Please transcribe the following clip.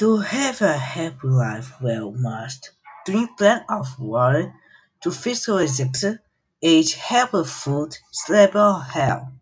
To have a happy life well must drink plenty of water, to physical exercise, eat healthy food, sleep well.